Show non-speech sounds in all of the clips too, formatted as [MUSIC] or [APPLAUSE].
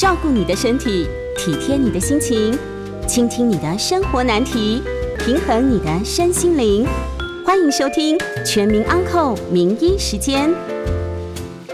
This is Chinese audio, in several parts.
照顾你的身体，体贴你的心情，倾听你的生活难题，平衡你的身心灵。欢迎收听《全民安扣名医时间》。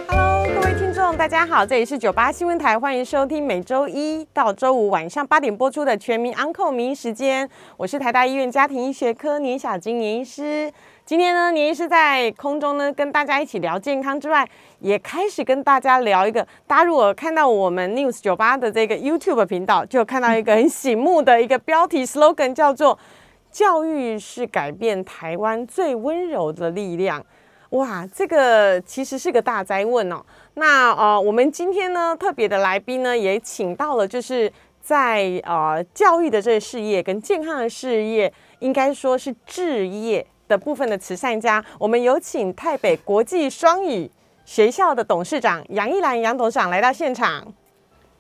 Hello，各位听众，大家好，这里是九八新闻台，欢迎收听每周一到周五晚上八点播出的《全民安扣名医时间》，我是台大医院家庭医学科年小金年医师。今天呢，年医师在空中呢跟大家一起聊健康之外，也开始跟大家聊一个，大家如果看到我们 News 九八的这个 YouTube 频道，就看到一个很醒目的一个标题 slogan，叫做“教育是改变台湾最温柔的力量”。哇，这个其实是个大灾问哦。那呃，我们今天呢特别的来宾呢，也请到了，就是在呃教育的这个事业跟健康的事业，应该说是置业的部分的慈善家。我们有请台北国际双语学校的董事长杨一兰杨董事长来到现场。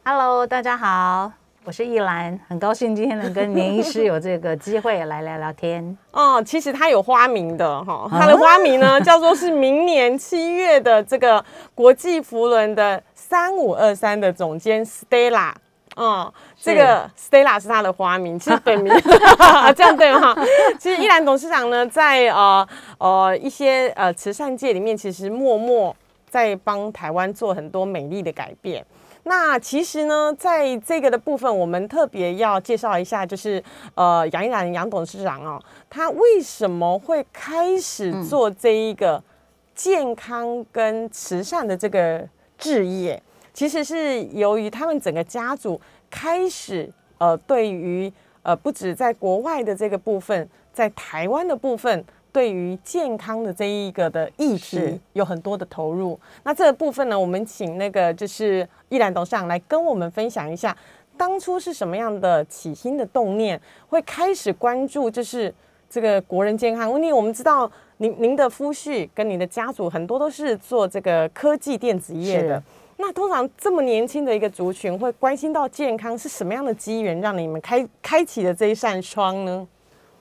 Hello，大家好，我是易兰，很高兴今天能跟年医师有这个机会来聊聊天。[LAUGHS] 哦，其实他有花名的哈，他的花名呢叫做是明年七月的这个国际福伦的三五二三的总监 Stella。哦，这个 Stella 是他的花名，其实本名 [LAUGHS] 这样对吗？其实依兰董事长呢，在呃呃一些呃慈善界里面，其实默默在帮台湾做很多美丽的改变。那其实呢，在这个的部分，我们特别要介绍一下，就是呃杨依然杨董事长哦，他为什么会开始做这一个健康跟慈善的这个置业？其实是由于他们整个家族开始呃，对于呃不止在国外的这个部分，在台湾的部分。对于健康的这一个的议题有很多的投入，那这个部分呢，我们请那个就是依兰董事长来跟我们分享一下，当初是什么样的起心的动念，会开始关注就是这个国人健康？因为我们知道您您的夫婿跟您的家族很多都是做这个科技电子业的是，那通常这么年轻的一个族群会关心到健康，是什么样的机缘让你们开开启了这一扇窗呢？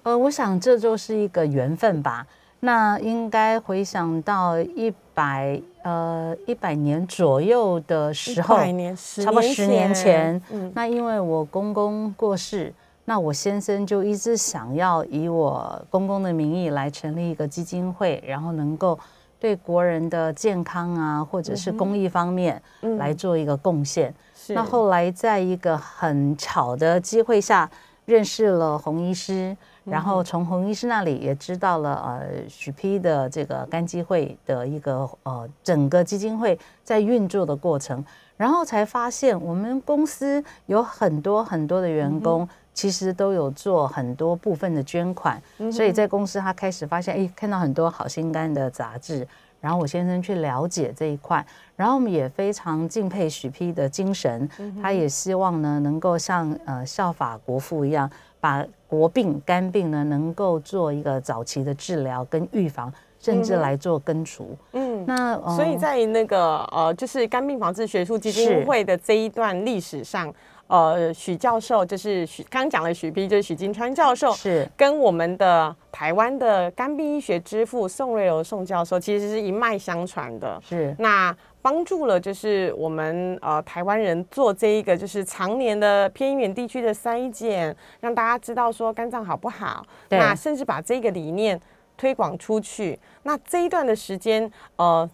呃，我想这就是一个缘分吧。那应该回想到一百呃一百年左右的时候，100年十差不多十年前。嗯那因为我公公过世，那我先生就一直想要以我公公的名义来成立一个基金会，然后能够对国人的健康啊，或者是公益方面嗯来做一个贡献。是。那后来在一个很巧的机会下认识了洪医师，然后从洪医师那里也知道了呃许批的这个肝基会的一个呃整个基金会在运作的过程，然后才发现我们公司有很多很多的员工。其实都有做很多部分的捐款，所以在公司他开始发现，哎，看到很多好心肝的杂志，然后我先生去了解这一块，然后我们也非常敬佩许批的精神，他也希望呢能够像呃效法国父一样，把国病肝病呢能够做一个早期的治疗跟预防，甚至来做根除。嗯，那呃所以在那个呃，就是肝病防治学术基金是。会的这一段历史上，呃，许教授就是许刚讲了许批，就是许金川教授，是跟我们的台湾的肝病医学之父宋瑞柔宋教授，其实是一脉相传的。是那帮助了就是我们呃台湾人做这一个就是常年的偏远地区的筛检，让大家知道说肝脏好不好，那甚至把这个理念推广出去。那这一段的时间，呃，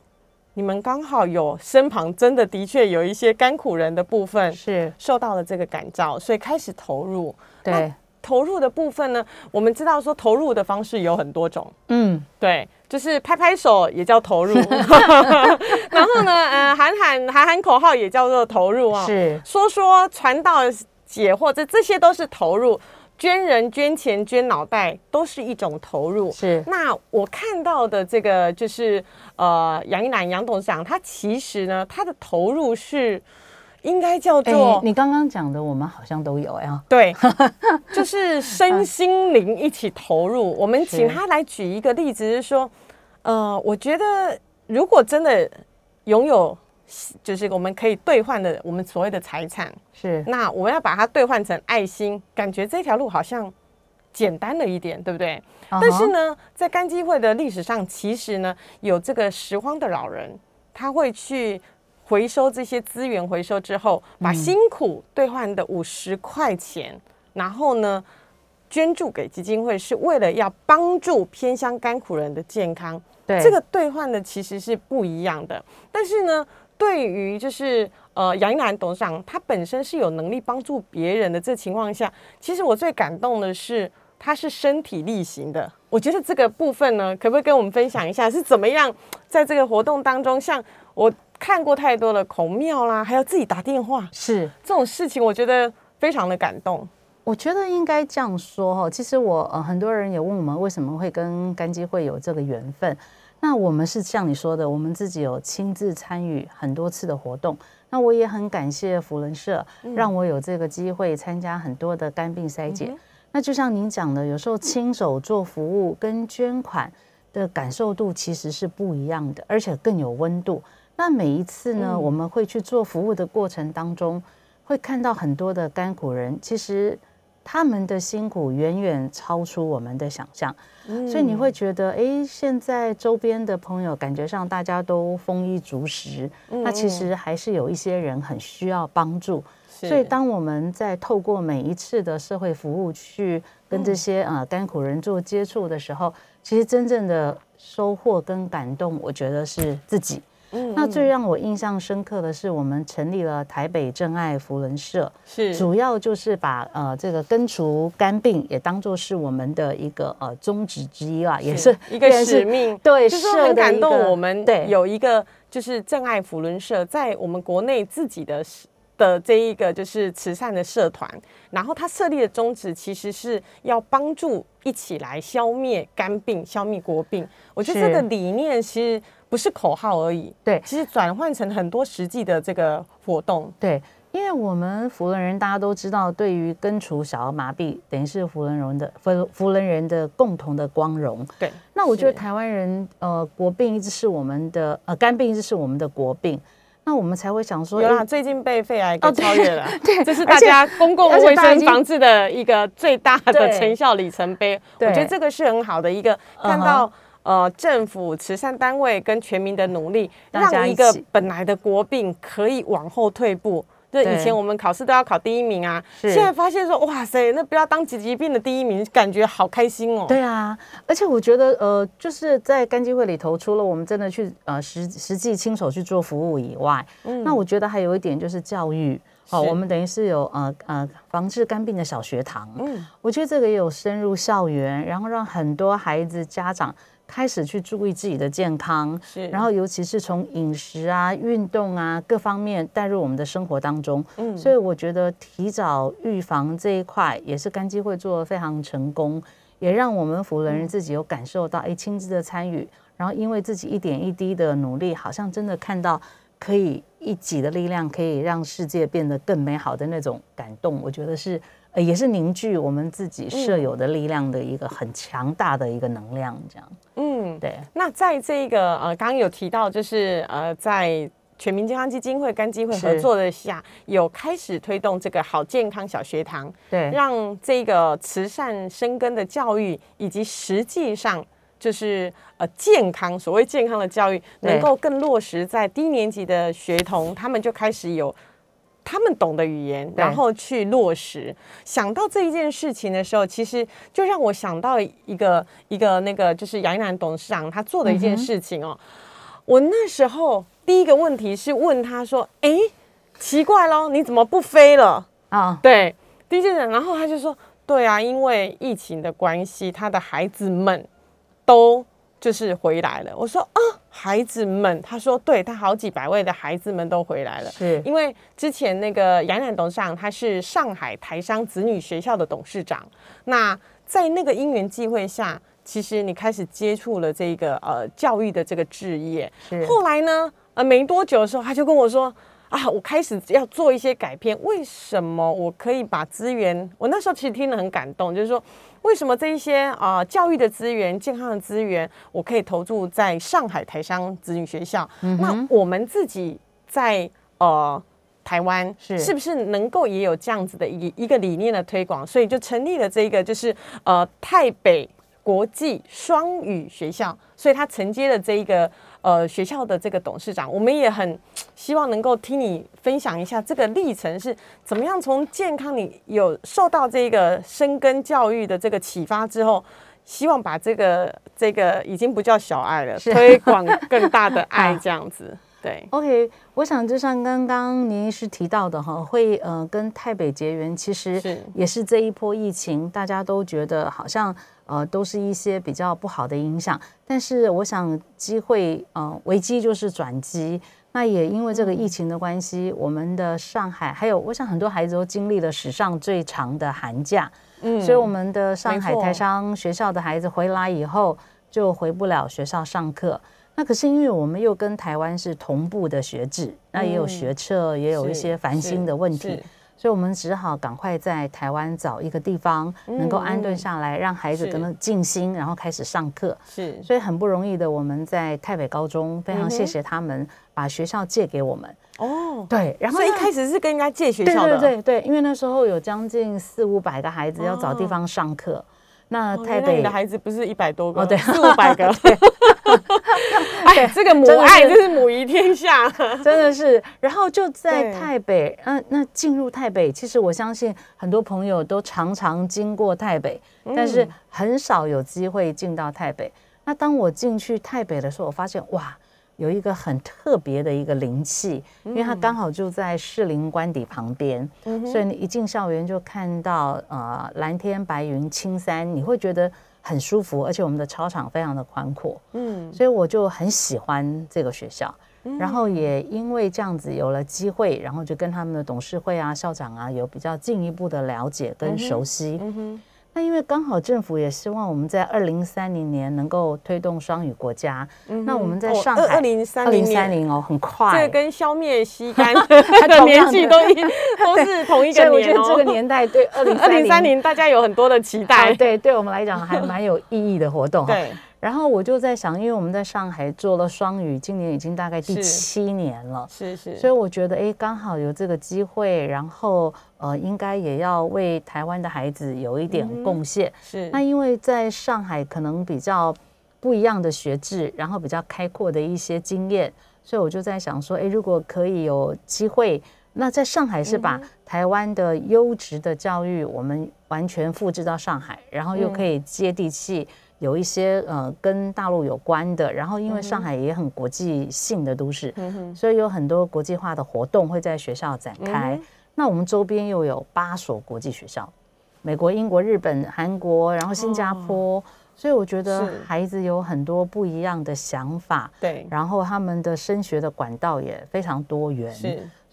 你们刚好有身旁真的的确有一些甘苦人的部分是，受到了这个感召，所以开始投入。对，投入的部分呢，我们知道说投入的方式有很多种，嗯，对，就是拍拍手也叫投入，[LAUGHS] [LAUGHS] 然后呢，呃，喊喊喊喊口号也叫做投入啊、是。说说传道解惑，这这些都是投入。捐人、捐钱、捐脑袋都是一种投入。是那我看到的这个就是呃，杨一楠杨董事长，他其实呢，他的投入是应该叫哎、做、你刚刚讲的，我们好像都有呀。对，[LAUGHS] 就是身心灵一起投入。我们请他来举一个例子，是说，呃，我觉得如果真的拥有，就是我们可以兑换的我们所谓的财产，是那我们要把它兑换成爱心，感觉这条路好像简单了一点，对不对？嗯但是呢，在干机会的历史上，其实呢有这个拾荒的老人，他会去回收这些资源回收之后，把辛苦兑换的五十块钱，然后呢捐助给基金会，是为了要帮助偏乡甘苦人的健康。对，这个兑换的其实是不一样的。但是呢，对于就是呃杨一楠董事长，他本身是有能力帮助别人的这情况下，其实我最感动的是他是身体力行的。我觉得这个部分呢，可不可以跟我们分享一下是怎么样在这个活动当中，像我看过太多的孔庙啦，还有自己打电话是这种事情，我觉得非常的感动。我觉得应该这样说哈，其实我呃很多人也问我们为什么会跟干基会有这个缘分。那我们是像你说的，我们自己有亲自参与很多次的活动。那我也很感谢福伦社，让我有这个机会参加很多的肝病筛检。那就像您讲的，有时候亲手做服务跟捐款的感受度其实是不一样的，而且更有温度。那每一次呢，我们会去做服务的过程当中，会看到很多的甘苦人，其实。他们的辛苦远远超出我们的想象，所以你会觉得，哎，现在周边的朋友感觉上大家都丰衣足食，那其实还是有一些人很需要帮助。所以当我们在透过每一次的社会服务去跟这些呃甘苦人做接触的时候，其实真正的收获跟感动，我觉得是自己。那最让我印象深刻的是，我们成立了台北真爱福人社，是主要就是把呃这个根除肝病也当做是我们的一个呃宗旨之一啦，也是一个使命。对，就是很感动。我们对有一个就是真爱福伦社，在我们国内自己的的这一个就是慈善的社团，然后它设立的宗旨其实是要帮助一起来消灭肝病、消灭国病。我觉得这个理念其实。不是口号而已，对，其实转换成很多实际的这个活动，对，因为我们福伦人大家都知道，对于根除小儿麻痹，等于是福伦人的福福伦人的共同的光荣，对。那我觉得台湾人呃国病一直是我们的呃肝病一直是我们的国病，那我们才会想说，有啦，最近被肺癌给超越了，[LAUGHS] 对，这是大家公共卫生防治的一个最大的成效里程碑，我觉得这个是很好的一个看到。呃，政府、慈善单位跟全民的努力，让一个本来的国病可以往后退步。就以前我们考试都要考第一名啊，现在发现说，哇塞，那不要当疾病的第一名，感觉好开心哦。对啊，而且我觉得，呃，就是在肝基会里头，除了我们真的去呃实实际亲手去做服务以外，嗯，那我觉得还有一点就是教育。好，我们等于是有呃呃防治肝病的小学堂。嗯，我觉得这个也有深入校园，然后让很多孩子家长。开始去注意自己的健康，是，然后尤其是从饮食啊、运动啊各方面带入我们的生活当中。嗯，所以我觉得提早预防这一块也是肝基会做的非常成功，也让我们福人自己有感受到，哎，亲自的参与，然后因为自己一点一滴的努力，好像真的看到可以一己的力量可以让世界变得更美好的那种感动，我觉得是。呃，也是凝聚我们自己舍友的力量的一个很强大的一个能量，这样。嗯，对。那在这个呃，刚刚有提到，就是呃，在全民健康基金会跟基会合作的下，有开始推动这个好健康小学堂，对，让这个慈善生根的教育，以及实际上就是呃健康，所谓健康的教育，能够更落实在低年级的学童，他们就开始有。他们懂的语言，然后去落实。想到这一件事情的时候，其实就让我想到一个一个那个，就是杨一楠董事长他做的一件事情哦。我那时候第一个问题是问他说：“哎，奇怪喽，你怎么不飞了？”啊，对，第一件事，然后他就说：“对啊，因为疫情的关系，他的孩子们都。”就是回来了。我说啊，孩子们，他说，对他好几百位的孩子们都回来了。是因为之前那个杨冉董事长，他是上海台商子女学校的董事长。那在那个因缘际会下，其实你开始接触了这个呃教育的这个置业。后来呢，呃，没多久的时候，他就跟我说啊，我开始要做一些改变。为什么我可以把资源？我那时候其实听得很感动，就是说。为什么这一些啊教育的资源、健康的资源，我可以投注在上海台商子女学校？那我们自己在呃台湾是是不是能够也有这样子的一一个理念的推广？所以就成立了这个，就是呃台北国际双语学校。所以它承接了这一个呃学校的这个董事长，我们也很 [TSK] 希望能够听你分享一下这个历程是怎么样从健康你有受到这个深耕教育的这个启发之后。希望把这个这个已经不叫小爱了，推广更大的爱，[LAUGHS] 这样子。对，OK，我想就像刚刚您医师提到的哈，会呃跟台北结缘，其实也是这一波疫情，大家都觉得好像呃都是一些比较不好的影响。但是我想机会呃危机就是转机，那也因为这个疫情的关系，我们的上海还有我想很多孩子都经历了史上最长的寒假。嗯，所以我们的上海台商学校的孩子回来以后就回不了学校上课。那可是因为我们又跟台湾是同步的学制，那也有学测，也有一些繁星的问题，所以我们只好赶快在台湾找一个地方能够安顿下来，让孩子跟他静心，然后开始上课。是，所以很不容易的，我们在台北高中非常谢谢他们把学校借给我们。哦，对，然后一开始是跟人家借学校的，对对对，因为那时候有将近四五百个孩子要找地方上课，那台北的孩子不是一百多个，哦对，四五百个，[LAUGHS] [LAUGHS] 哎，这个母爱真是母仪天下，[LAUGHS] 真的是。然后就在台北，嗯，那进入台北，其实我相信很多朋友都常常经过台北，但是很少有机会进到台北。那当我进去台北的时候，我发现哇。有一个很特别的一个灵气，因为它刚好就在士林官邸旁边，所以你一进校园就看到呃蓝天白云青山，你会觉得很舒服，而且我们的操场非常的宽阔，嗯，所以我就很喜欢这个学校，然后也因为这样子有了机会，然后就跟他们的董事会啊、校长啊有比较进一步的了解跟熟悉。那因为刚好政府也希望我们在二零三零年能够推动双语国家。那我们在上海二零三零三零哦，很快，这跟消灭吸干 [LAUGHS] 的年纪都一都是同一个年。我觉得这个年代对二零二零三零大家有很多的期待。对，对我们来讲还蛮有意义的活动。对。然后我就在想，因为我们在上海做了双语，今年已经大概第七年了，是是，所以我觉得哎，刚好有这个机会，然后呃，应该也要为台湾的孩子有一点贡献。是，那因为在上海可能比较不一样的学制，然后比较开阔的一些经验，所以我就在想说，哎，如果可以有机会，那在上海是把台湾的优质的教育，我们完全复制到上海，然后又可以接地气。有一些呃跟大陆有关的，然后因为上海也很国际性的都市，所以有很多国际化的活动会在学校展开。那我们周边又有八所国际学校，美国、英国、日本、韩国，然后新加坡，所以我觉得孩子有很多不一样的想法，对，然后他们的升学的管道也非常多元。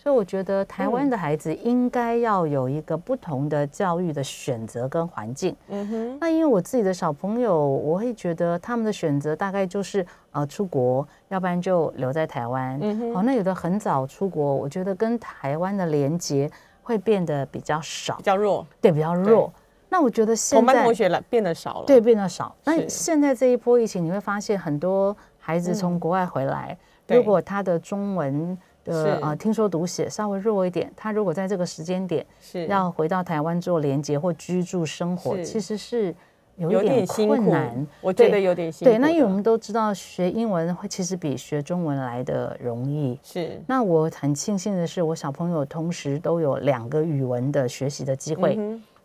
所以我觉得台湾的孩子应该要有一个不同的教育的选择跟环境。嗯哼。那因为我自己的小朋友，我会觉得他们的选择大概就是呃出国，要不然就留在台湾。嗯哼。哦，那有的很早出国，我觉得跟台湾的连接会变得比较少，比较弱。对，比较弱。那我觉得现在同班同学了变得少了。对，变得少。那现在这一波疫情，你会发现很多孩子从国外回来，如果他的中文。呃呃，听说读写稍微弱一点，他如果在这个时间点是要回到台湾做连接或居住生活，其实是有点困难。我觉得有点辛苦。对，那因为我们都知道学英文会其实比学中文来的容易。是。那我很庆幸的是，我小朋友同时都有两个语文的学习的机会，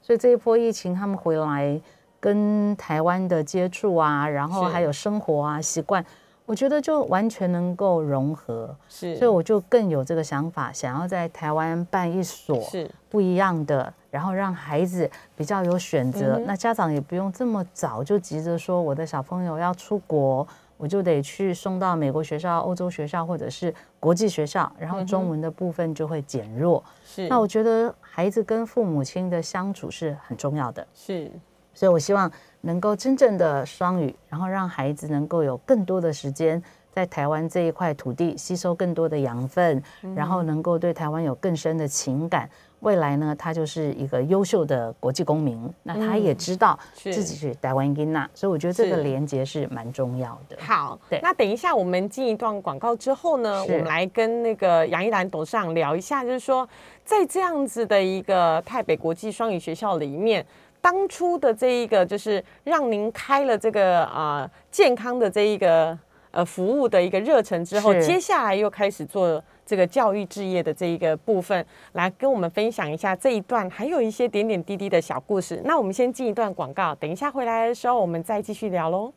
所以这一波疫情他们回来跟台湾的接触啊，然后还有生活啊习惯。我觉得就完全能够融合，是，所以我就更有这个想法，想要在台湾办一所是不一样的，然后让孩子比较有选择，那家长也不用这么早就急着说我的小朋友要出国，我就得去送到美国学校、欧洲学校或者是国际学校，然后中文的部分就会减弱。是，那我觉得孩子跟父母亲的相处是很重要的。是，所以我希望。能够真正的双语，然后让孩子能够有更多的时间在台湾这一块土地吸收更多的养分，然后能够对台湾有更深的情感。未来呢，他就是一个优秀的国际公民。那他也知道自己是台湾英娜，所以我觉得这个连接是蛮重要的。好，对。那等一下我们进一段广告之后呢，我们来跟那个杨一兰董事长聊一下，就是说在这样子的一个台北国际双语学校里面。当初的这一个就是让您开了这个啊健康的这一个呃服务的一个热忱之后，接下来又开始做这个教育置业的这一个部分，来跟我们分享一下这一段还有一些点点滴滴的小故事。那我们先进一段广告，等一下回来的时候我们再继续聊喽。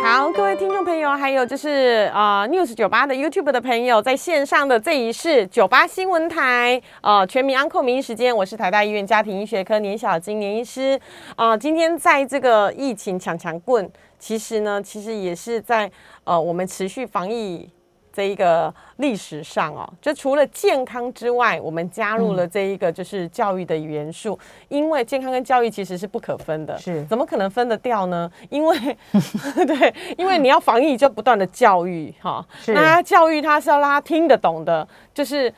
好，各位听众朋友，还有就是呃 News 九八的 YouTube 的朋友，在线上的这一是九八新闻台呃全民安扣名医时间，我是台大医院家庭医学科年小金年医师啊、今天在这个疫情抢强棍，其实呢，其实也是在呃我们持续防疫。这一个历史上哦，就除了健康之外，我们加入了这一个就是教育的元素，因为健康跟教育其实是不可分的，是。怎么可能分得掉呢？因为 [LAUGHS] 对，因为你要防疫就不断的教育哈，是。那教育他是要让他听得懂的，就是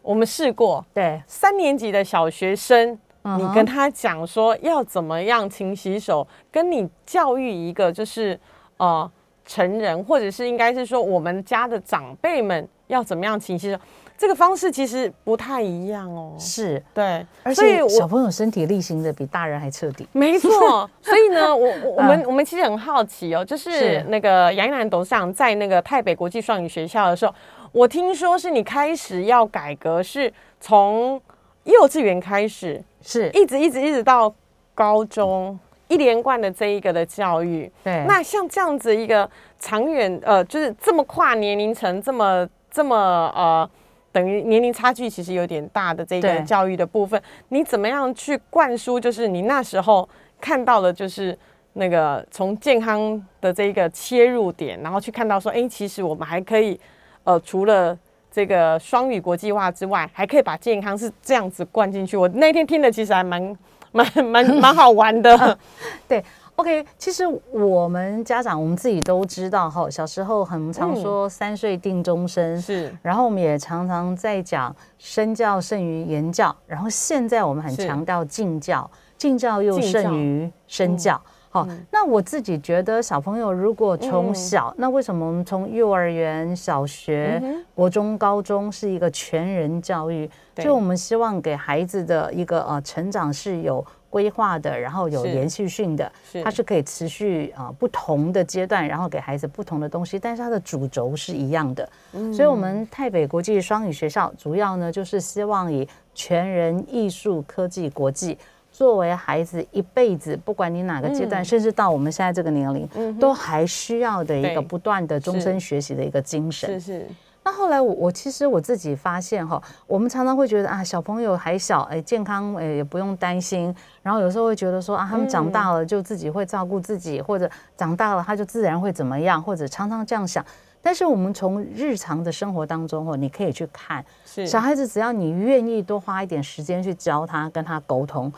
我们试过对，三年级的小学生。嗯你跟他讲说要怎么样勤洗手，跟你教育一个就是呃成人，或者是应该是说我们家的长辈们要怎么样勤洗手，这个方式其实不太一样哦。是，对，而且小朋友身体力行的比大人还彻底。没错，[LAUGHS] 所以呢，我我我们我们其实很好奇哦，就是是那个杨一楠董事长在那个台北国际双语学校的时候，我听说是你开始要改革，是从幼稚园开始，是，一直一直一直到高中。一连贯的这一个的教育，对，那像这样子一个长远，呃，就是这么跨年龄层，这么这么呃，等于年龄差距其实有点大的这个教育的部分，你怎么样去灌输？就是你那时候看到的，就是那个从健康的这个切入点，然后去看到说，哎、其实我们还可以，呃，除了这个双语国际化之外，还可以把健康是这样子灌进去。我那天听的其实还蛮蛮蛮蛮好玩的，[LAUGHS] 对，OK，其实我们家长我们自己都知道哈，小时候很常嗯。说三岁定终身，是。然后我们也常常在讲身教胜于言教，然后现在我们很是。强调敬教，敬教又胜于身教。好，那我自己觉得小朋友如果从嗯小，那为什么我们从幼儿园、小学、嗯国中、高中是一个全人教育？对就我们希望给孩子的一个呃成长是有规划的，然后有是连续性的，是它是可以持续啊、呃不同的阶段，然后给孩子不同的东西，但是它的主轴是一样的。所以，我们台北国际双语学校主要呢就是希望以全人艺术、科技、国际。作为孩子一辈子，不管你哪个阶段，嗯甚至到我们现在这个年龄，嗯都还需要的一个不断的终身学习的一个精神。是是，那后来我我其实我自己发现哈，我们常常会觉得啊，小朋友还小，哎，健康哎也不用担心。然后有时候会觉得说啊，他们长大了就自己会照顾自己，或者长大了他就自然会怎么样，或者常常这样想。但是我们从日常的生活当中哦，你可以去看是小孩子，只要你愿意多花一点时间去教他，跟他沟通。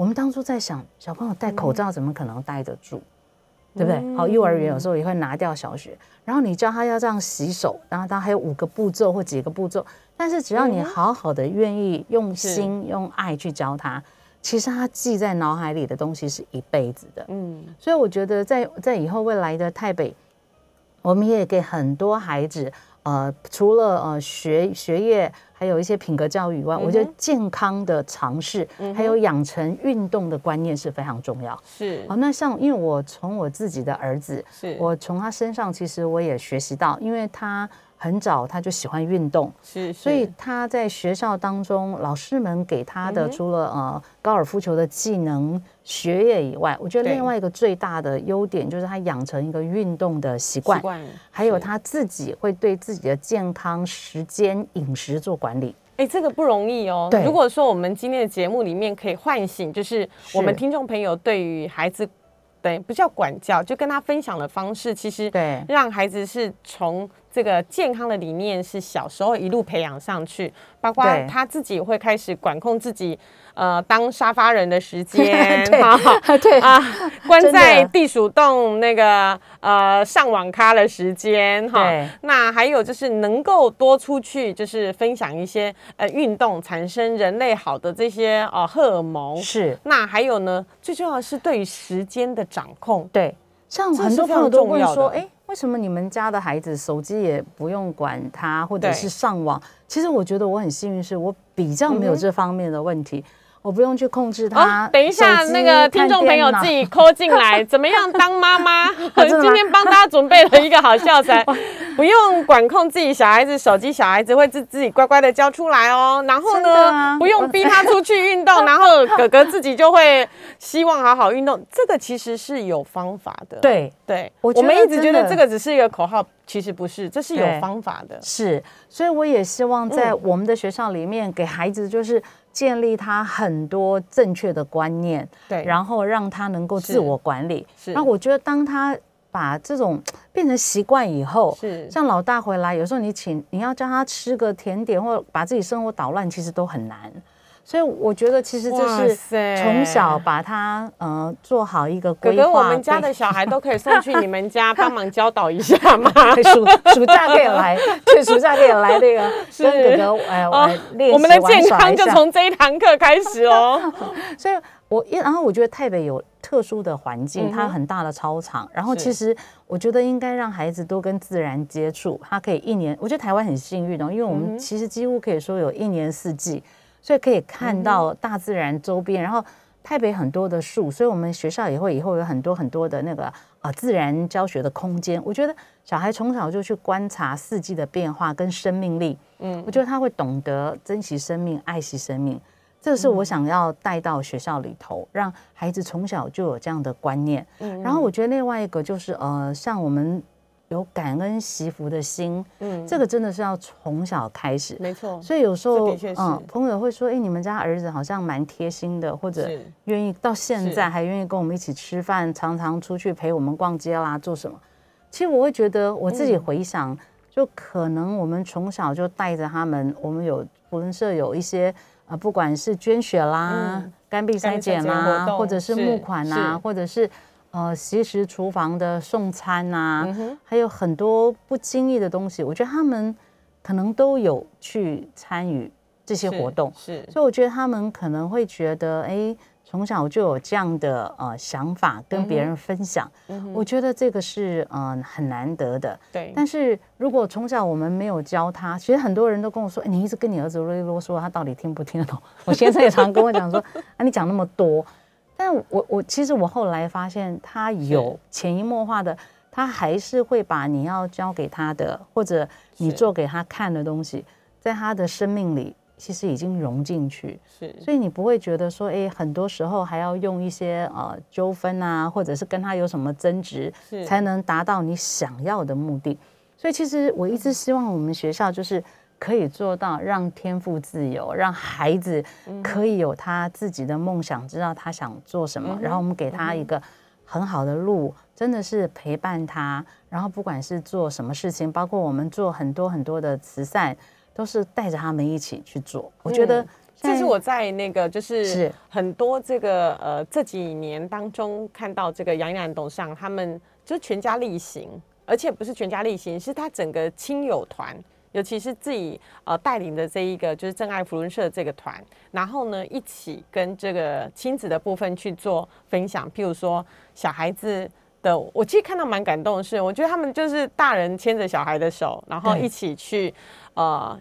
我们当初在想，小朋友戴口罩怎么可能戴得住？对不对？好，幼儿园有时候也会拿掉小学，然后你教他要这样洗手，然后他还有五个步骤或几个步骤，但是只要你好好的愿意用心、用爱去教他，其实他记在脑海里的东西是一辈子的。嗯，所以我觉得在在以后未来的台北，我们也给很多孩子，呃，除了呃学学业，还有一些品格教育以外，我觉得健康的尝试，还有养成运动的观念是非常重要。是好，那像因为我从我自己的儿子，是，我从他身上其实我也学习到，因为他很早他就喜欢运动，是，所以他在学校当中，老师们给他的除了呃高尔夫球的技能、学业以外，我觉得另外一个最大的优点就是他养成一个运动的习惯习，惯，还有他自己会对自己的健康、时间、饮食做管理。哎、这个不容易哦。如果说我们今天的节目里面可以唤醒，就是。我们听众朋友对于孩子，对，不叫管教，就跟他分享的方式，其实对。让孩子是从这个健康的理念是小时候一路培养上去，包括他自己会开始管控自己，呃，当沙发人的时间，[LAUGHS] 对哈 [LAUGHS] 对啊，关在地鼠洞那个呃上网咖的时间哈对。那还有就是能够多出去，就是分享一些呃运动产生人类好的这些呃荷尔蒙。是那还有呢，最重要的是对于时间的掌控。对，像这很多朋友都重要问说，哎，为什么你们家的孩子手机也不用管他，或者是上网？其实我觉得我很幸运，是我比较没有这方面的问题。我不用去控制他、哦。等一下，那个听众朋友自己扣进来，[LAUGHS] 怎么样当妈妈？[LAUGHS] [LAUGHS] 今天帮大家准备了一个好教材，不用管控自己小孩子手机，小孩子会自自己乖乖的交出来哦。然后呢，不用逼他出去运动，然后哥哥自己就会希望好好运动。这个其实是有方法的。对对，我们一直觉得这个只是一个口号，其实不是，这是有方法的。是，所以我也希望在我们的学校里面给孩子就是。建立他很多正确的观念，对，然后让他能够自我管理。是，那我觉得当他把这种 [TSK] 变成习惯以后，是，像老大回来，有时候你请你要叫他吃个甜点，或把自己生活捣乱，其实都很难。所以我觉得其实就是从小把他呃做好一个规划。哥哥，我们家的小孩都可以送去你们家 [LAUGHS] 帮忙教导一下吗？暑暑假可以来，对，暑假可以来那个 [LAUGHS] 跟哥哥哎练习我们的健康就从这一堂课开始哦。[LAUGHS] 所以我一然后我觉得台北有特殊的环境，它很大的操场，然后其实我觉得应该让孩子多跟自然接触。他可以一年，我觉得台湾很幸运哦，因为我们其实几乎可以说有一年四季。所以可以看到大自然周边，然后台北很多的树，所以我们学校也会以后有很多很多的那个啊自然教学的空间。我觉得小孩从小就去观察四季的变化跟生命力，嗯，我觉得他会懂得珍惜生命、爱惜生命。这是我想要带到学校里头，让孩子从小就有这样的观念。嗯，然后我觉得另外一个就是呃，像我们。有感恩惜福的心，嗯，这个真的是要从小开始，没错。所以有时候，嗯，朋友会说，哎，你们家儿子好像蛮贴心的，或者愿意到现在还愿意跟我们一起吃饭，常常出去陪我们逛街啦，做什么？其实我会觉得，我自己回想，就可能我们从小就带着他们，我们有福伦社有一些啊，不管是捐血啦、肝病筛检啦，或者是募款啊，或者是。呃，其实厨房的送餐呐，还有很多不经意的东西，我觉得他们可能都有去参与这些活动，是，所以我觉得他们可能会觉得，哎，从小就有这样的呃想法跟别人分享，我觉得这个是嗯很难得的，对。但是如果从小我们没有教他，其实很多人都跟我说，你一直跟你儿子啰里啰嗦，他到底听不听得懂？我先生也常跟我讲说，啊，你讲那么多。但我我其实我后来发现，他有潜移默化的，他还是会把你要教给他的，或者你做给他看的东西，在他的生命里，其实已经融进去。是，所以你不会觉得说，哎，很多时候还要用一些呃纠纷啊，或者是跟他有什么争执，才能达到你想要的目的。所以其实我一直希望我们学校就是。可以做到让天赋自由，让孩子可以有他自己的梦想，知道他想做什么，然后我们给他一个很好的路，真的是陪伴他。然后不管是做什么事情，包括我们做很多很多的慈善，都是带着他们一起去做。我觉得这是我在那个就是很多这个呃这几年当中看到这个杨洋董事长他们就是全家力行，而且不是全家力行，是他整个亲友团。尤其是自己呃带领的这一个就是真爱福伦社这个团，然后呢一起跟这个亲子的部分去做分享。譬如说小孩子的，我其实看到蛮感动的是，我觉得他们就是大人牵着小孩的手，然后一起去呃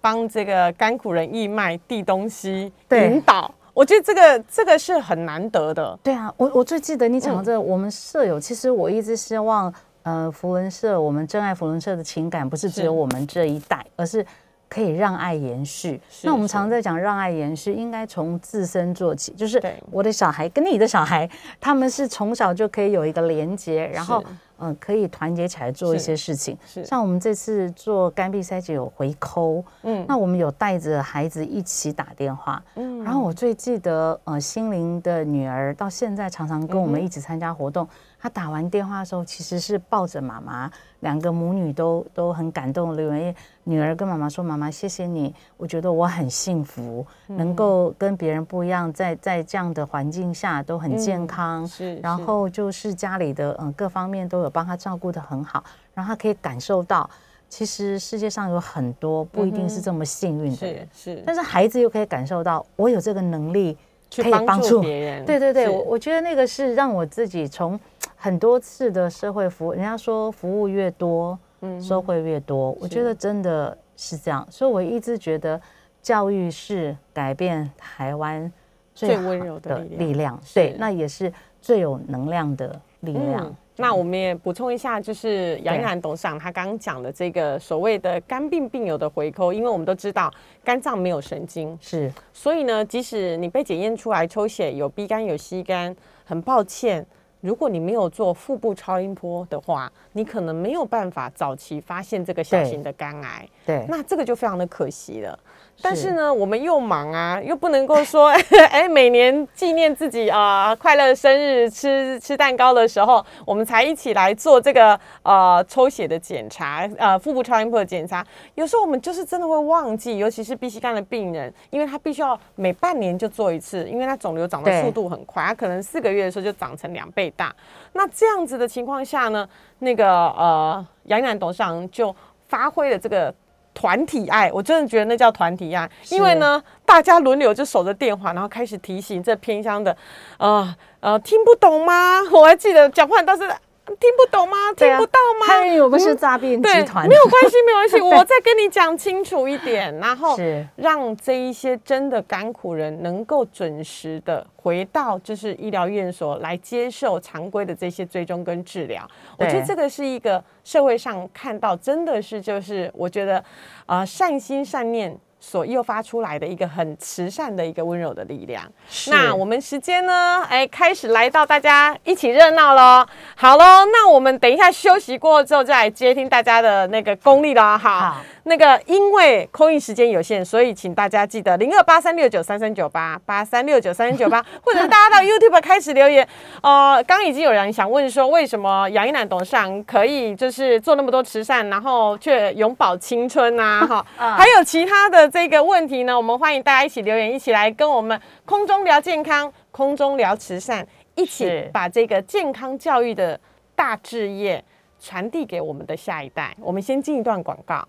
帮这个甘苦人义卖递东西引导。我觉得这个这个是很难得的。对啊，我我最记得你讲的这个，我们舍友其实我一直希望。呃，福伦社，我们真爱福伦社的情感不是只有我们这一代，而是可以让爱延续。那我们常常在讲让爱延续，应该从自身做起，就是我的小孩跟你的小孩，他们是从小就可以有一个连接，然后。嗯，可以团结起来做一些事情。是，像我们这次做肝壁筛检有回扣，嗯，那我们有带着孩子一起打电话，嗯，然后我最记得，呃，心灵的女儿到现在常常跟我们一起参加活动。她打完电话的时候，其实是抱着妈妈，两个母女都都很感动的，因为女儿跟妈妈说：“妈妈，谢谢你，我觉得我很幸福，能够跟别人不一样，在在这样的环境下都很健康，是，然后就是家里的嗯各方面都有。”帮他照顾的很好，然后他可以感受到，其实世界上有很多不一定是这么幸运的人，是，但是孩子又可以感受到，我有这个能力去帮助别人。对对对，我我觉得那个是让我自己从很多次的社会服务，人家说服务越多，嗯，收获越多，我觉得真的是这样，所以我一直觉得教育是改变台湾最温柔的的力量，对，那也是最有能量的力量。嗯。那我们也补充一下，就是杨一兰董事长他刚刚讲的这个所谓的肝病病友的回扣，因为我们都知道肝脏没有神经，是。所以呢，即使你被检验出来抽血有 B 肝有 C 肝，很抱歉，如果你没有做腹部超音波的话，你可能没有办法早期发现这个小型的肝癌，对，那这个就非常的可惜了。但是呢，我们又忙啊，又不能够说，[LAUGHS] 哎，每年纪念自己啊、快乐生日吃吃蛋糕的时候，我们才一起来做这个呃抽血的检查，呃腹部超音波的检查。有时候我们就是真的会忘记，尤其是 B 型肝的病人，因为他必须要每半年就做一次，因为他肿瘤长的速度很快，他可能四个月的时候就长成两倍大。那这样子的情况下呢，那个呃杨楠董事长就发挥了这个。团体爱，我真的觉得那叫团体爱，因为呢，大家轮流就守着电话，然后开始提醒这偏乡的，呃呃，听不懂吗？[LAUGHS] 我还记得讲话倒是听不懂吗？听不到吗？他以为我们是嗯诈骗对集，团，没有关系，没有关系，[LAUGHS] 我再跟你讲清楚一点，然后 [LAUGHS] 是让这一些真的甘苦人能够准时的回到就是医疗院所来接受常规的这些追踪跟治疗。我觉得对这个是一个社会上看到真的是就是我觉得啊、呃善心善念。所诱发出来的一个很慈善的一个温柔的力量。那我们时间呢？哎，开始来到大家一起热闹喽。好喽，那我们等一下休息过后之后再来接听大家的那个功力了。好，好那个因为空运时间有限，所以请大家记得零二八三六九三三九八八三六九三三九八，[LAUGHS] 或者是大家到 YouTube 开始留言。呃，刚已经有人想问说，为什么杨一楠董事长可以就是做那么多慈善，然后却永葆青春啊？[LAUGHS] 哈，还有其他的这个问题呢？我们欢迎大家一起留言，一起来跟我们空中聊健康，空中聊慈善，一起把这个健康教育的大志业传递给我们的下一代。我们先进一段广告。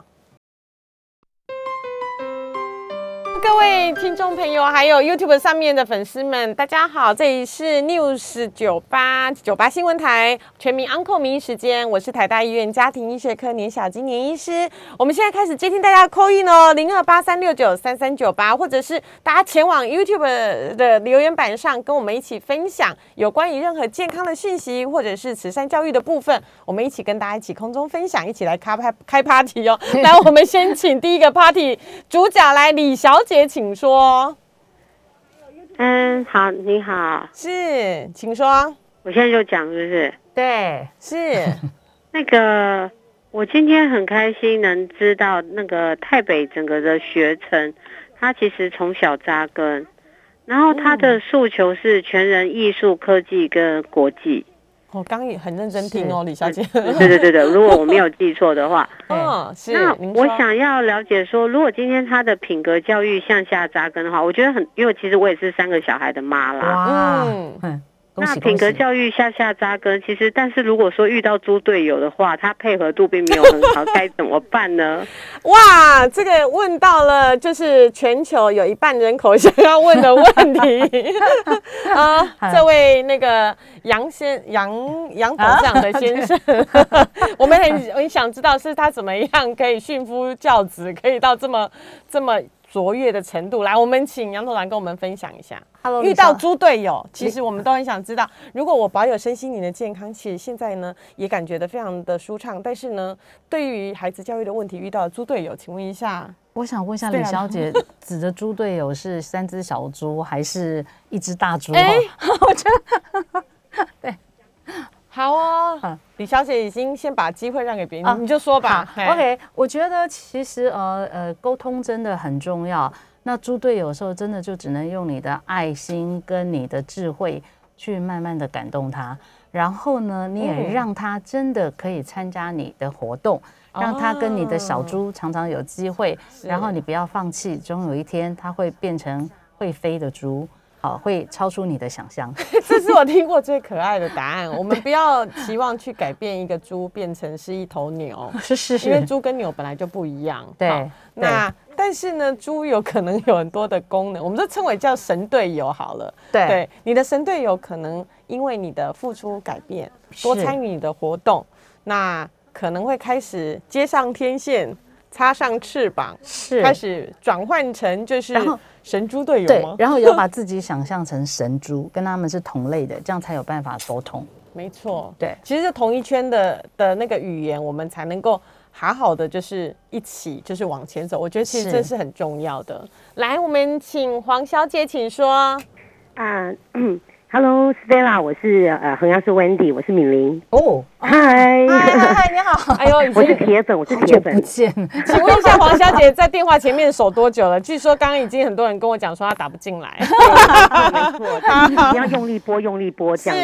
各位听众朋友，还有 YouTube 上面的粉丝们，大家好，这里是 News 九八九八新闻台全民 Uncle 名医时间，我是台大医院家庭医学科年小金年医师。我们现在开始接听大家的 call in 哦，零二八三六九三三九八，或者是大家前往 YouTube 的留言板上跟我们一起分享有关于任何健康的讯息，或者是慈善教育的部分，我们一起跟大家一起空中分享，一起来开开开 party 哦。[LAUGHS] 来，我们先请第一个 party 主角来，李小姐，请说。嗯，好，你好，是，请说。我现在就讲，是不是？对，是，[LAUGHS] 那个，我今天很开心能知道那个台北整个的学程，他其实从小扎根，然后他的诉求是全人艺术、科技跟国际。我刚刚也很认真听哦，李小姐。对对对对，如果我没有记错的话，[LAUGHS] 嗯，是那。我想要了解说，如果今天他的品格教育向下扎根的话，我觉得很，因为其实我也是三个小孩的妈啦。哇，嗯那喜品格，教育下下扎根，其实但是如果说遇到猪队友的话，他配合度并没有很好，该怎么办呢？[LAUGHS] 哇，这个问到了，就是全球有一半人口想要问的问题。[LAUGHS] 啊、这位那个杨先杨杨董事长的先生，[LAUGHS] 我们很很想知道是他怎么样可以驯夫教子，可以到这么这么卓越的程度。来，我们请杨董事长跟我们分享一下。Hello，遇到猪队友，[LAUGHS] 其实我们都很想知道，如果我保有身心灵的健康，其实现在呢也感觉的非常的舒畅。但是呢，对于孩子教育的问题，遇到猪队友，请问一下，我想问一下李小姐，指的猪队友是三只小猪还是一只大猪？啊哎 [LAUGHS] 我觉得 [LAUGHS] 好哦嗯，李小姐已经先把机会让给别啊人，你就说吧。OK，我觉得其实呃呃沟通真的很重要。那猪队友有时候真的就只能用你的爱心跟你的智慧去慢慢的感动他，然后呢，你也嗯让他真的可以参加你的活动，让他跟你的小猪常常有机会，然后你不要放弃，总有一天他会变成会飞的猪。好，会超出你的想象。[LAUGHS] 这是我听过最可爱的答案。我们不要期望去改变一个猪变成是一头牛，[LAUGHS] 是是因为，猪跟牛本来就不一样。对好那但是呢，猪有可能有很多的功能，我们就称为叫神队友好了。对对，你的神队友可能因为你的付出改变，多参与你的活动，那可能会开始接上天线。插上翅膀，是开始转换成就是然后神猪队友对吗，？然后也要把自己想象成神猪，[LAUGHS] 跟他们是同类的，这样才有办法沟通。没错，对其实就同一圈的的那个语言，我们才能够好好的就是一起就是往前走。我觉得其实这是很重要的。来，我们请黄小姐，请说。啊、嗯 [CLEARS THROAT] Hello Stella，我是呃衡阳市 Wendy，我是敏玲。哦，嗨，嗨嗨，你好，哎呦，已我是，铁粉，我是好久不铁粉。见，[LAUGHS] 请问一下黄小姐在电话前面守多久了？据说刚刚已经很多人跟我讲说她打不进来，[LAUGHS] 没错，但是一定要用力拨，用力拨这样子。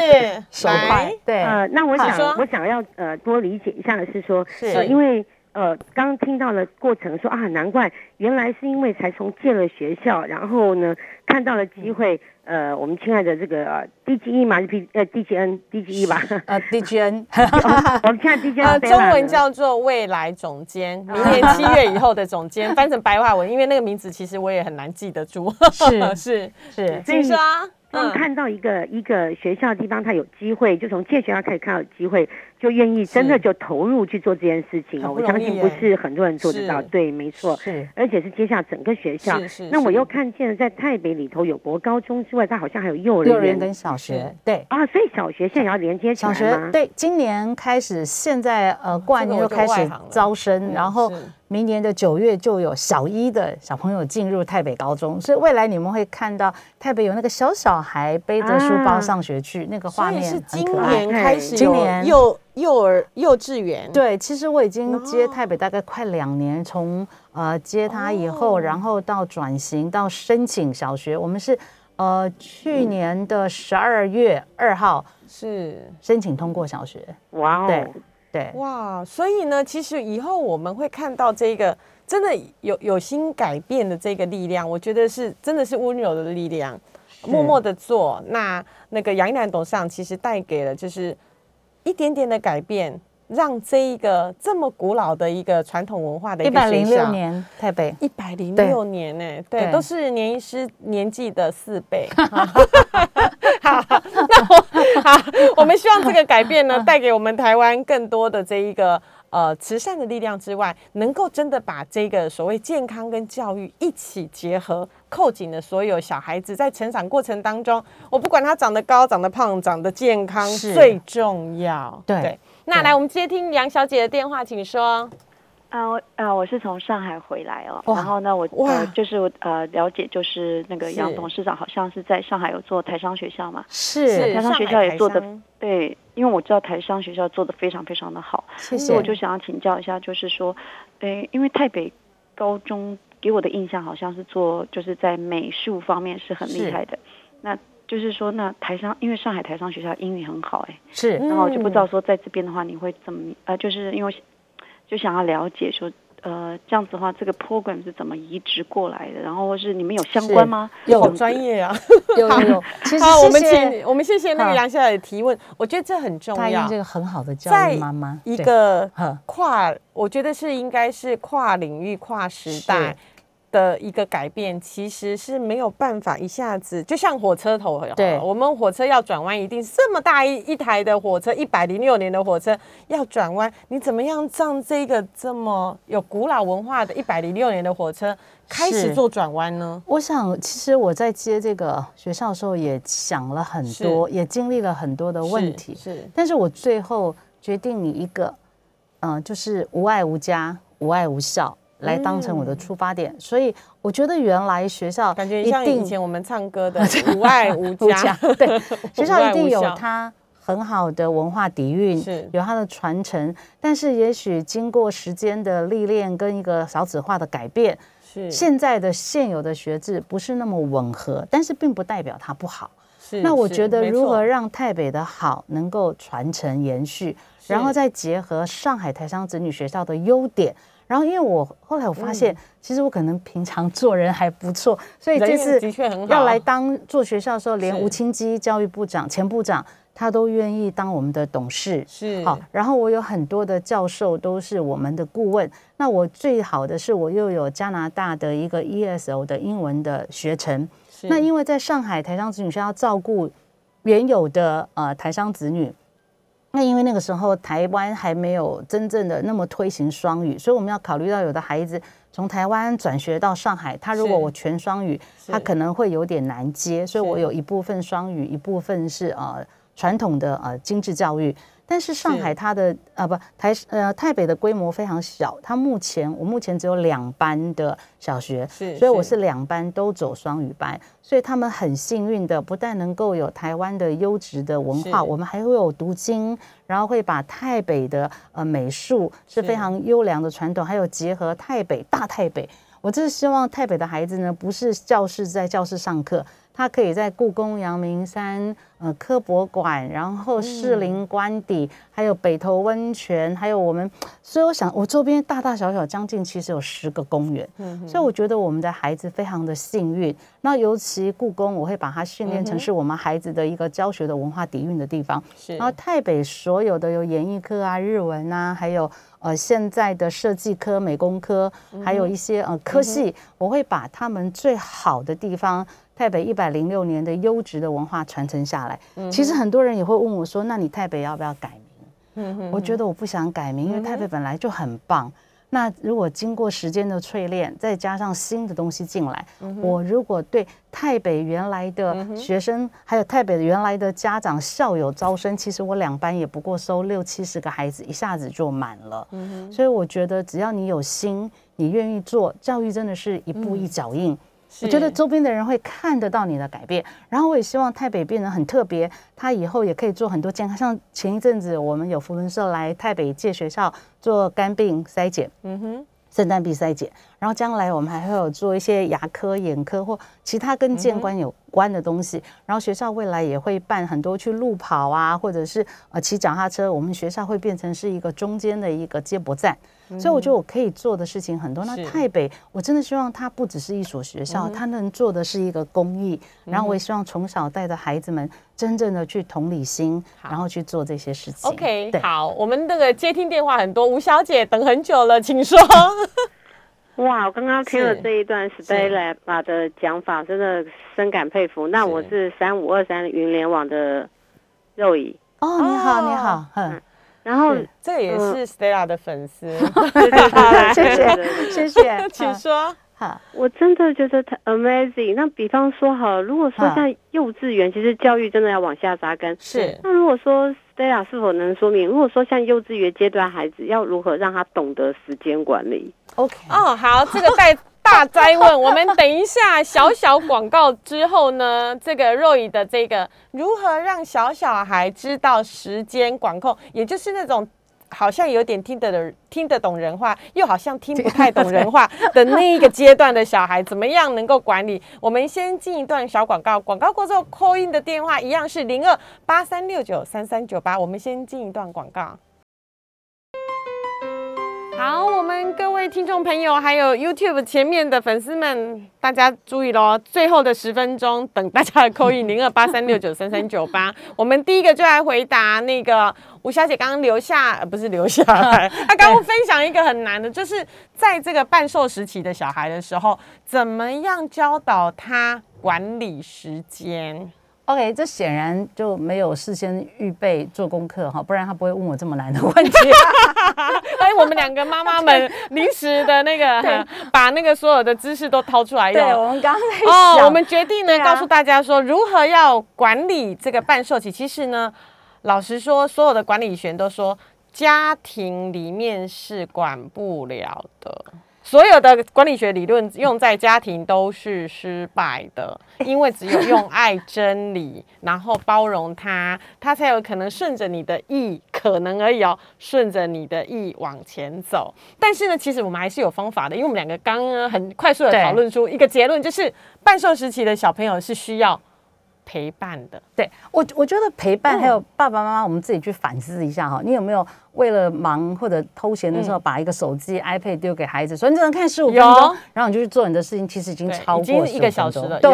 是。手快，对，呃，那我想，我想要呃多理解一下的是说，是。呃，因为呃刚刚听到了过程说啊，难怪原来是因为才从建了学校，然后呢看到了机会，呃，我们亲爱的这个呃 DGE 嘛，是 P 呃 DGN DGE 吧，呃，DGN，[LAUGHS] 我们亲爱的 DGN 呃，中文叫做未来总监，明年七月以后的总监，[LAUGHS] 翻成白话文，因为那个名字其实我也很难记得住。是 [LAUGHS] 是，是。请说啊。当看到一个一个学校的地方，他有机会，就从建学校开始看到有机会，就愿意真的就投入去做这件事情哦。我相信不是很多人做得到，是对，没错。是而且是接下整个学校是是。那我又看见了在台北里头有国高中之外，它好像还有幼儿园。幼儿园跟小学，对。啊，所以小学现在也要连接起小来吗？学对，今年开始，现在呃过完年就开始招生，嗯然后明年的九月就有小一的小朋友进入台北高中，所以未来你们会看到台北有那个小小孩背着书包啊上学去，那个画面是今很可爱。年开始今年幼幼儿幼稚园，对，其实我已经接哦台北大概快两年，从呃接他以后，哦。然后到转型到申请小学，我们是呃去年的十二月二号是。申请通过小学，哇对哦，对，哇，所以呢，其实以后我们会看到这个真的有有心改变的这个力量，我觉得是真的是温柔的力量，默默的做。那那个杨一楠董事长其实带给了就是一点点的改变，让这一个这么古老的一个传统文化的一一百零。六年台北。一百零六年呢、对，对都是年医师年纪的四倍。[LAUGHS] 好，那我好，我们希望这个改变呢，[LAUGHS] 带给我们台湾更多的这一个呃慈善的力量之外，能够真的把这个所谓健康跟教育一起结合，扣紧了所有小孩子在成长过程当中，我不管他长得高、长得胖、长得健康，最重要。对那来我们接听杨小姐的电话，请说。啊，我啊，我是从上海回来哦，然后呢，我哇呃，就是我呃了解，就是那个杨董事长好像是在上海有做台商学校嘛，是，台商学校也做的对，因为我知道台商学校做的非常非常的好，谢谢所以我。就想要请教一下，就是说，哎，因为台北高中给我的印象好像是做就是在美术方面是很厉害的，那就是说，那台商因为上海台商学校英语很好，哎，是嗯然后我就不知道说在这边的话你会怎么呃，就是因为就想要了解说。呃，这样子的话，这个 program 是怎么移植过来的？然后或是你们有相关吗？有专业啊！有有有，其实好，我们谢谢请我们谢谢那个杨小姐的提问，我觉得这很重要大英这。个很好的教育妈妈，一对个跨，我觉得是应该是跨领域、跨时代的一个改变，其实是没有办法一下子，就像火车头，对我们火车要转弯，一定是这么大一一台的火车，一百零六年的火车要转弯，你怎么样让这个这么有古老文化的一百零六年的火车开始做转弯呢？我想，其实我在接这个学校的时候，也想了很多，也经历了很多的问题。是但是我最后决定你一个，嗯、就是无爱无家、无爱无校来当成我的出发点。所以我觉得原来学校感觉像以前我们唱歌的 [LAUGHS] 无爱无 [LAUGHS] 无家家，对，[LAUGHS] 学校一定有它很好的文化底蕴是，有它的传承。但是也许经过时间的历练跟一个少子化的改变，是现在的现有的学制不是那么吻合，但是并不代表它不好。是那我是觉得如何让台北的好能够传承延续，然后再结合上海台商子女学校的优点。然后，因为我后来我发现，其实我可能平常做人还不错，所以这次的确很好要来当做学校的时候，连是吴清基教育部长、前部长他都愿意当我们的董事。是好，然后我有很多的教授都是我们的顾问。那我最好的是我又有加拿大的一个 ESO 的英文的学程。那因为在上海台商子女学校照顾原有的呃台商子女，那因为那个时候台湾还没有真正的那么推行双语，所以我们要考虑到有的孩子从台湾转学到上海，他如果我全双语，他可能会有点难接，所以我有一部分双语，一部分是呃传统的呃精致教育。但是上海它的啊不台呃台北的规模非常小，它目前我目前只有两班的小学，是所以我是是两班都走双语班，所以他们很幸运的，不但能够有台湾的优质的文化，我们还会有读经，然后会把台北的呃美术是非常优良的传统，还有结合台北大台北。我就是希望台北的孩子呢，不是教室在教室上课，他可以在故宫、阳明山、呃科博馆，然后士林官邸，还有北投温泉，还有我们，所以我想，我周边大大小小将近其实有十个公园，所以我觉得我们的孩子非常的幸运。那尤其故宫，我会把它训练成是我们孩子的一个教学的文化底蕴的地方。是然后台北所有的有演艺科啊、日文啊，还有呃现在的设计科、美工科，还有一些呃科系，我会把他们最好的地方。台北一百零六年的优质的文化传承下来，其实很多人也会问我说：“那你台北要不要改名？”我觉得我不想改名，因为台北本来就很棒。那如果经过时间的淬炼，再加上新的东西进来，我如果对台北原来的学生，还有台北原来的家长校友招生，其实我两班也不过收六七十个孩子，一下子就满了。所以我觉得只要你有心，你愿意做，教育真的是一步一脚印。我觉得周边的人会看得到你的改变，然后我也希望台北变得很特别，他以后也可以做很多健康。像前一阵子我们有福伦社来台北借学校做肝病筛检，嗯哼，肾脏病筛检，然后将来我们还会有做一些牙科、眼科或其他跟健关有关的东西。然后学校未来也会办很多去路跑啊，或者是呃骑脚踏车，我们学校会变成是一个中间的一个接驳站。所以我觉得我可以做的事情很多。那是台北，我真的希望它不只是一所学校，它能做的是一个公益。然后我也希望从小带着孩子们真正的去同理心，然后去做这些事情。OK，好，我们那个接听电话很多，吴小姐等很久了，请说。[LAUGHS] 哇，我刚刚听了这一段 Stella 的讲法，真的深感佩服。那我是三五二三云联网的肉姨，哦，你好，哦你好，嗯，然后这个也是 Stella 的粉丝，[LAUGHS] [LAUGHS] 谢谢。谢谢，[LAUGHS] 请说。好，我真的觉得太 amazing。那比方说好，如果说嗯像幼稚园，其实教育真的要往下扎根。是。那如果说 Stella 是否能说明，如果说像幼稚园阶段孩子要如何让他懂得时间管理？OK，哦，好，这个带大灾问，我们等一下小小广告之后呢，[LAUGHS] 这个 Roy 的这个如何让小小孩知道时间管控，也就是那种。好像有点听得的听得懂人话，又好像听不太懂人话 [LAUGHS] 的那一个阶段的小孩，怎么样能够管理？我们先进一段小广告，广告过之后，call in 的电话一样是零二八三六九三三九八。我们先进一段广告。好，我们各位听众朋友，还有 YouTube 前面的粉丝们，大家注意喽！最后的十分钟，等大家的扣印零二八三六九三三九八。[LAUGHS] 我们第一个就来回答那个吴小姐刚刚留下，呃不是留下来，[LAUGHS] 她刚刚分享一个很难的，就是在这个半兽时期的小孩的时候，怎么样教导他管理时间？OK，这显然就没有事先预备做功课哈，不然他不会问我这么难的问题。[LAUGHS] 哎，我们两个妈妈们临时的那个，[LAUGHS] 把那个所有的知识都掏出来用。对，我们刚刚在哦，我们决定呢，啊告诉大家说如何要管理这个半寿期。其实呢，老实说，所有的管理学都说，家庭里面是管不了的。所有的管理学理论用在家庭都是失败的，[LAUGHS] 因为只有用爱真理，然后包容他，他才有可能顺着你的意，可能而已哦，顺着你的意往前走。但是呢，其实我们还是有方法的，因为我们两个刚刚很快速的讨论出一个结论，就是半兽时期的小朋友是需要陪伴的。对我，我觉得陪伴嗯。还有爸爸妈妈，我们自己去反思一下哈，你有没有为了忙或者偷闲的时候，嗯。把一个手机、iPad 丢给孩子，说你只能看十五分有。钟，然后你就去做你的事情，其实已经超过一个小时了对，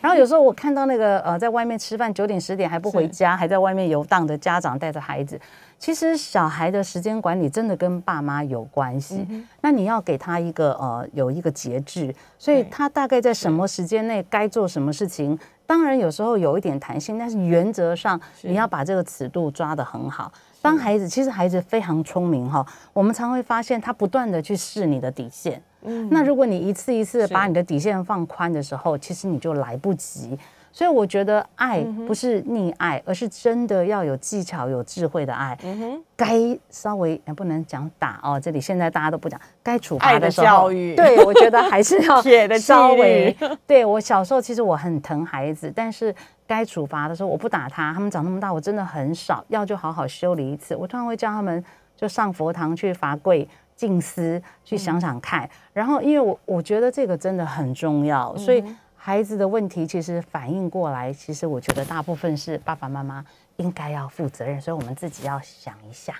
然后有时候我看到那个呃，在外面吃饭九点十点还不回家，还在外面游荡的家长带着孩子，其实小孩的时间管理真的跟爸妈有关系。嗯那你要给他一个呃有一个节制，所以他大概在什么时间内该做什么事情，当然有时候有一点弹性，但是原则上你要把这个尺度抓得很好。当孩子其实孩子非常聪明哈，我们常会发现他不断的去试你的底线。嗯，那如果你一次一次把你的底线放宽的时候，其实你就来不及。所以我觉得爱不是溺爱，而是真的要有技巧、有智慧的爱。嗯，该稍微不能讲打哦，这里现在大家都不讲，该处罚的时候，对我觉得还是要 [LAUGHS] 稍微。[LAUGHS] 对我小时候其实我很疼孩子，但是该处罚的时候我不打他。他们长那么大，我真的很少要就好好修理一次。我通常会叫他们就上佛堂去罚跪、静思，去想想看。然后因为我我觉得这个真的很重要，所以。孩子的问题其实反应过来，其实我觉得大部分是爸爸妈妈应该要负责任，所以我们自己要想一下。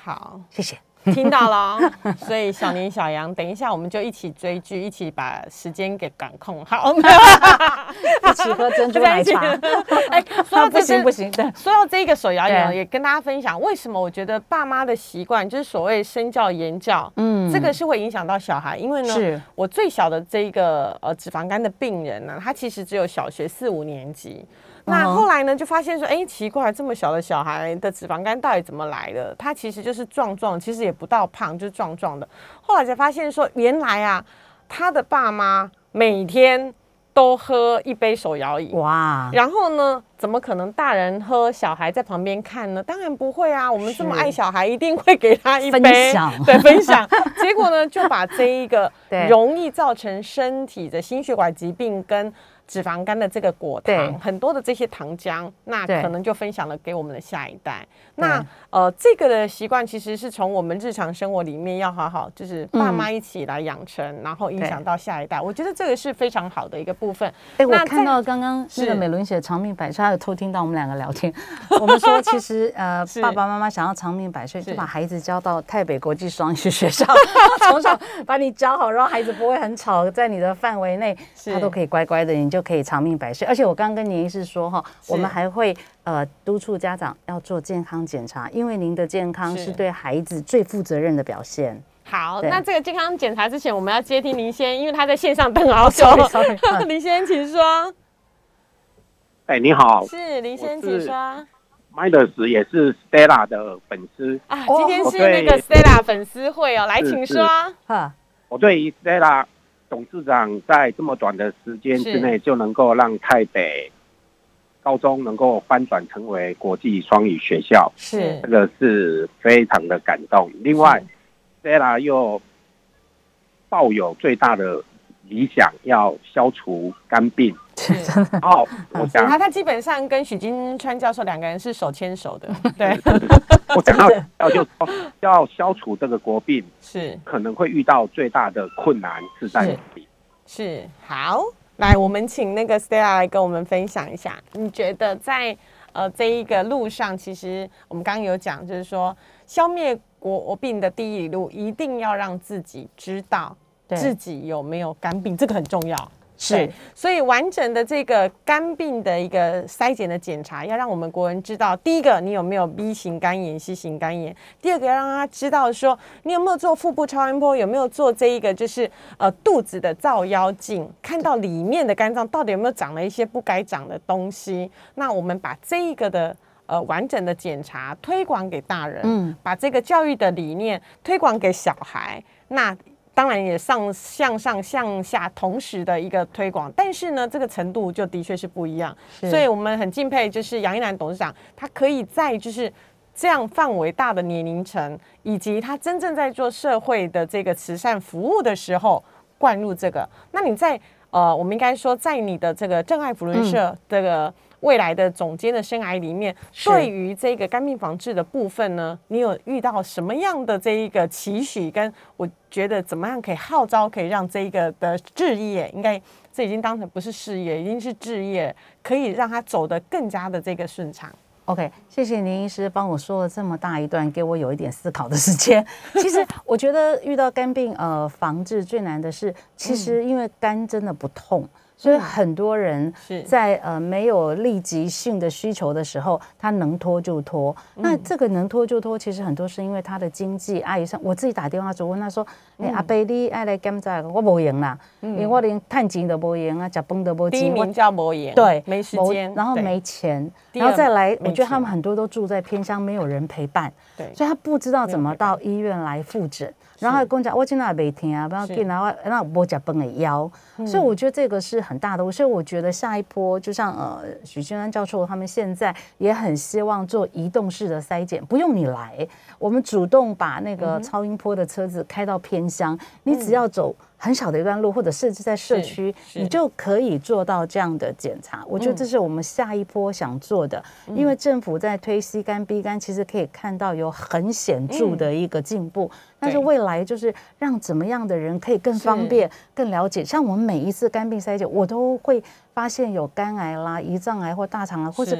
好，谢谢。听到了，[LAUGHS] 所以小林、小杨，等一下我们就一起追剧，一起把时间给管控好。[LAUGHS] 一起喝珍珠奶茶。[LAUGHS] 哎，说到不行不行，对，说到这个手摇饮，也跟大家分享为什么我觉得爸妈的习惯就是所谓身教言教，嗯，这个是会影响到小孩，因为呢，我最小的这一个呃脂肪肝的病人呢，他其实只有小学四五年级。那后来呢，就发现说，哎，奇怪，这么小的小孩的脂肪肝到底怎么来的？他其实就是壮壮，其实也不到胖，就是壮壮的。后来才发现说，原来啊，他的爸妈每天都喝一杯手摇饮，哇！然后呢，怎么可能大人喝，小孩在旁边看呢？当然不会啊，我们这么爱小孩，一定会给他一杯，[LAUGHS] 对，分享。结果呢，就把这一个 [LAUGHS] 容易造成身体的心血管疾病跟。脂肪肝的这个果糖，很多的这些糖浆，那可能就分享了给我们的下一代。那呃，这个的习惯其实是从我们日常生活里面要好好，就是爸妈一起来养成，然后影响到下一代。我觉得这个是非常好的一个部分。哎，我看到刚刚那个美伦写长命百岁，他有偷听到我们两个聊天。我们说，其实 [LAUGHS] 呃，爸爸妈妈想要长命百岁，就把孩子交到台北国际双语学校，从小把你教好，然后孩子不会很吵，在你的范围内，他都可以乖乖的。你就可以长命百岁，而且我刚刚跟您医师说哈，我们还会呃督促家长要做健康检查，因为您的健康是对孩子最负责任的表现。好，那这个健康检查之前，我们要接听林先，因为他在线上等好久。[LAUGHS] [LAUGHS] 林先，请说。哎，你好，是林先，请说。Midas 也是 Stella 的粉丝啊，今天是那个 Stella 粉丝会哦，来，请说。哈，我对 Stella。董事长在这么短的时间之内就能够让台北高中能够翻转成为国际双语学校，是这个是非常的感动。另外，Stella 又抱有最大的理想，要消除肝病。[LAUGHS] 哦，我想他他基本上跟许金川教授两个人是手牵手的。[LAUGHS] 对，我讲到要就要消除这个国病，[LAUGHS] 是。可能会遇到最大的困难是在哪里？是好，来我们请那个 Stella 来跟我们分享一下，你觉得在呃这一个路上，其实我们刚刚有讲，就是说消灭国病的第一路，一定要让自己知道自己有没有肝病，这个很重要。是，所以完整的这个肝病的一个筛检的检查，要让我们国人知道，第一个你有没有 B 型肝炎、C 型肝炎；第二个要让他知道说，你有没有做腹部超音波，有没有做这一个就是呃肚子的照妖镜，看到里面的肝脏到底有没有长了一些不该长的东西。那我们把这一个的呃完整的检查推广给大人，嗯，把这个教育的理念推广给小孩，那。当然也上向上向下同时的一个推广，但是呢，这个程度就的确是不一样。所以我们很敬佩，就是杨一楠董事长，他可以在就是这样范围大的年龄层，以及他真正在做社会的这个慈善服务的时候，灌入这个。那你在呃，我们应该说，在你的这个正爱福伦社这个。未来的总监的生涯里面，对于这个肝病防治的部分呢，你有遇到什么样的这一个期许？跟我觉得怎么样可以号召，可以让这一个的置业，应该这已经当成不是事业，已经是置业，可以让他走得更加的这个顺畅。OK，谢谢林医师帮我说了这么大一段，给我有一点思考的时间。其实我觉得遇到肝病呃防治最难的是，其实因为肝真的不痛。所以很多人是。在呃没有立即性的需求的时候，他能拖就拖。那这个能拖就拖，其实很多是因为他的经济。阿姨上我自己打电话就问他说：“哎，阿伯你爱来检查，我无用啦，因为我连探钱都无用啊，食饭都无第一钱，我名叫魔岩，对。没时间，然后没钱，然后再来，我觉得他们很多都住在偏乡，没有人陪伴，对。所以他不知道怎么到医院来复诊。然后他跟我讲，我今天没听啊，不要紧啊，我那我吃饭的腰，嗯。所以我觉得这个是很大的。所以我觉得下一波，就像呃许君安教授他们现在也很希望做移动式的筛检，不用你来，我们主动把那嗯个超音波的车子开到偏乡，你只要走。很小的一段路，或者甚至在社区，你就可以做到这样的检查。我觉得这是我们下一波想做的，嗯因为政府在推 C 肝 B 肝，其实可以看到有很显著的一个进步。但是未来就是让怎么样的人可以更方便、更了解。像我们每一次肝病筛检，我都会发现有肝癌啦、胰脏癌或大肠癌，或者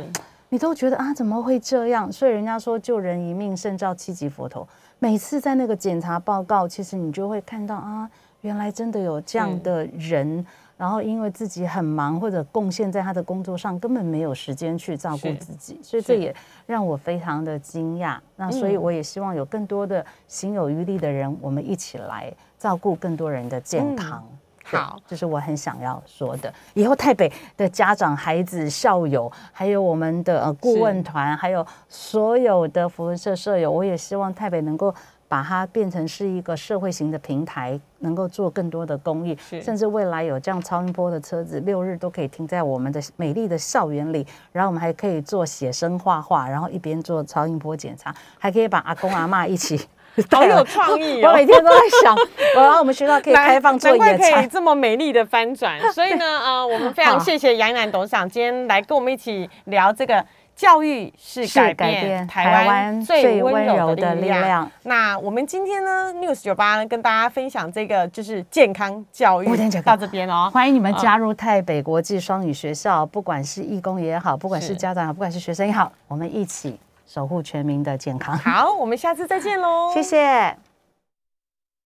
你都觉得啊，怎么会这样？所以人家说救人一命胜造七级佛头。每次在那个检查报告，其实你就会看到啊，原来真的有这样的人，然后因为自己很忙或者贡献在他的工作上，根本没有时间去照顾自己，所以这也让我非常的惊讶。那所以嗯我也希望有更多的心有余力的人，我们一起来照顾更多人的健康。嗯好这是我很想要说的。以后台北的家长、孩子、校友，还有我们的呃顾问团，还有所有的福伦社舍友，我也希望台北能够把它变成是一个社会型的平台，能够做更多的公益，甚至未来有这样超音波的车子，六日都可以停在我们的美丽的校园里，然后我们还可以做写生画画，然后一边做超音波检查，还可以把阿公阿妈一起。[LAUGHS] 好有创意哦 [LAUGHS] 我每天都在想，然后我们学校可以 [LAUGHS] 难开放做难怪可以。这么美丽的翻转。所以呢，呃，我们非常好谢谢杨乃董事长今天来跟我们一起聊这个。教育是是改变台台湾湾最最温柔的的力量。那我们今天呢，News 九八呢跟大家分享这个就是健康教育到这边哦。欢迎你们加入台北国际双语学校，不管是义工也好，不管是是家长也好，不管是学生也好，我们一起守护全民的健康。好，我们下次再见喽。谢谢。